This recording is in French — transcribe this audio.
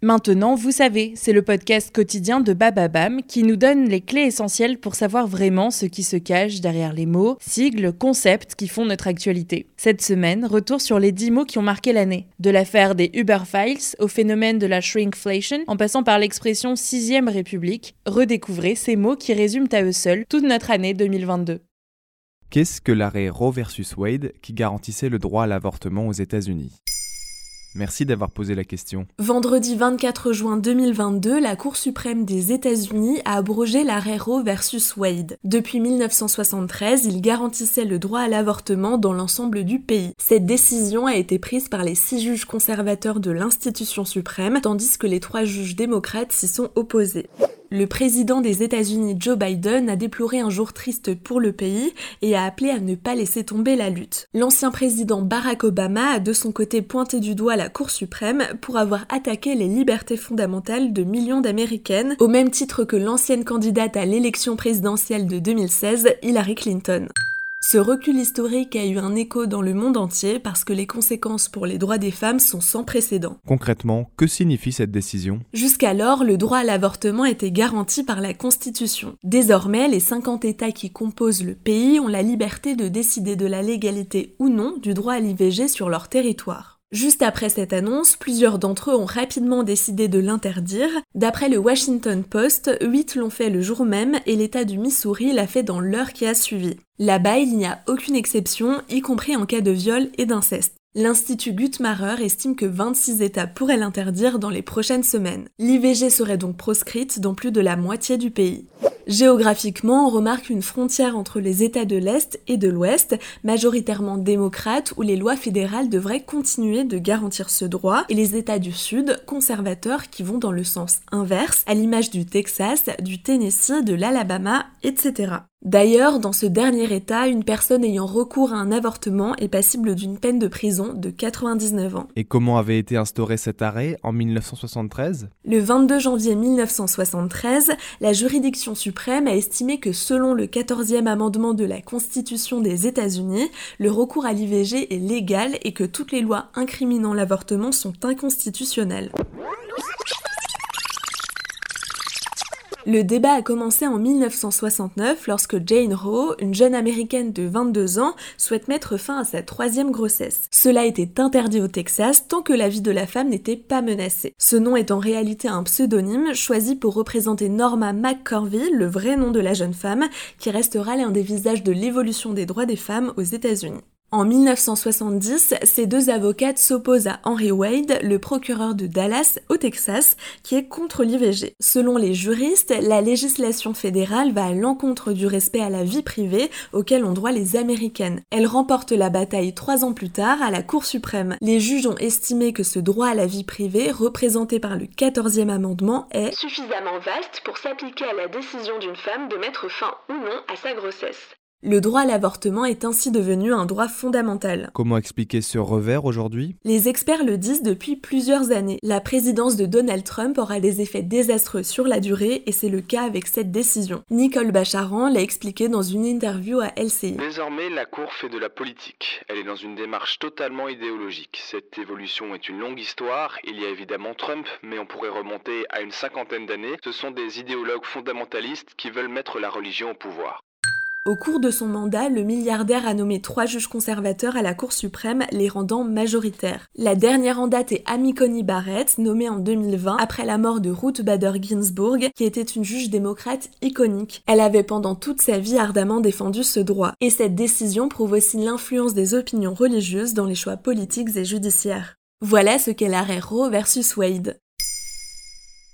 Maintenant, vous savez, c'est le podcast quotidien de Bababam qui nous donne les clés essentielles pour savoir vraiment ce qui se cache derrière les mots, sigles, concepts qui font notre actualité. Cette semaine, retour sur les 10 mots qui ont marqué l'année. De l'affaire des Uber Files au phénomène de la shrinkflation, en passant par l'expression sixième république, redécouvrez ces mots qui résument à eux seuls toute notre année 2022. Qu'est-ce que l'arrêt Roe versus Wade qui garantissait le droit à l'avortement aux États-Unis? Merci d'avoir posé la question. Vendredi 24 juin 2022, la Cour suprême des États-Unis a abrogé l'arrêt Roe versus Wade. Depuis 1973, il garantissait le droit à l'avortement dans l'ensemble du pays. Cette décision a été prise par les six juges conservateurs de l'institution suprême, tandis que les trois juges démocrates s'y sont opposés. Le président des États-Unis Joe Biden a déploré un jour triste pour le pays et a appelé à ne pas laisser tomber la lutte. L'ancien président Barack Obama a de son côté pointé du doigt la Cour suprême pour avoir attaqué les libertés fondamentales de millions d'Américaines, au même titre que l'ancienne candidate à l'élection présidentielle de 2016, Hillary Clinton. Ce recul historique a eu un écho dans le monde entier parce que les conséquences pour les droits des femmes sont sans précédent. Concrètement, que signifie cette décision? Jusqu'alors, le droit à l'avortement était garanti par la Constitution. Désormais, les 50 États qui composent le pays ont la liberté de décider de la légalité ou non du droit à l'IVG sur leur territoire. Juste après cette annonce, plusieurs d'entre eux ont rapidement décidé de l'interdire. D'après le Washington Post, 8 l'ont fait le jour même et l'État du Missouri l'a fait dans l'heure qui a suivi. Là-bas, il n'y a aucune exception, y compris en cas de viol et d'inceste. L'Institut Guttmacher estime que 26 États pourraient l'interdire dans les prochaines semaines. L'IVG serait donc proscrite dans plus de la moitié du pays. Géographiquement, on remarque une frontière entre les États de l'Est et de l'Ouest, majoritairement démocrates, où les lois fédérales devraient continuer de garantir ce droit, et les États du Sud, conservateurs, qui vont dans le sens inverse, à l'image du Texas, du Tennessee, de l'Alabama, etc. D'ailleurs, dans ce dernier état, une personne ayant recours à un avortement est passible d'une peine de prison de 99 ans. Et comment avait été instauré cet arrêt en 1973 Le 22 janvier 1973, la juridiction suprême a estimé que selon le 14e amendement de la Constitution des États-Unis, le recours à l'IVG est légal et que toutes les lois incriminant l'avortement sont inconstitutionnelles. Le débat a commencé en 1969 lorsque Jane Roe, une jeune américaine de 22 ans, souhaite mettre fin à sa troisième grossesse. Cela était interdit au Texas tant que la vie de la femme n'était pas menacée. Ce nom est en réalité un pseudonyme choisi pour représenter Norma McCorvey, le vrai nom de la jeune femme, qui restera l'un des visages de l'évolution des droits des femmes aux États-Unis. En 1970, ces deux avocates s'opposent à Henry Wade, le procureur de Dallas au Texas, qui est contre l'IVG. Selon les juristes, la législation fédérale va à l'encontre du respect à la vie privée auquel ont droit les Américaines. Elle remporte la bataille trois ans plus tard à la Cour suprême. Les juges ont estimé que ce droit à la vie privée, représenté par le 14e amendement, est suffisamment vaste pour s'appliquer à la décision d'une femme de mettre fin ou non à sa grossesse. Le droit à l'avortement est ainsi devenu un droit fondamental. Comment expliquer ce revers aujourd'hui? Les experts le disent depuis plusieurs années. La présidence de Donald Trump aura des effets désastreux sur la durée et c'est le cas avec cette décision. Nicole Bacharan l'a expliqué dans une interview à LCI. Désormais, la Cour fait de la politique. Elle est dans une démarche totalement idéologique. Cette évolution est une longue histoire. Il y a évidemment Trump, mais on pourrait remonter à une cinquantaine d'années. Ce sont des idéologues fondamentalistes qui veulent mettre la religion au pouvoir. Au cours de son mandat, le milliardaire a nommé trois juges conservateurs à la Cour suprême, les rendant majoritaires. La dernière en date est Amy Coney Barrett, nommée en 2020 après la mort de Ruth Bader Ginsburg, qui était une juge démocrate iconique. Elle avait pendant toute sa vie ardemment défendu ce droit. Et cette décision prouve aussi l'influence des opinions religieuses dans les choix politiques et judiciaires. Voilà ce qu'est l'arrêt Roe versus Wade.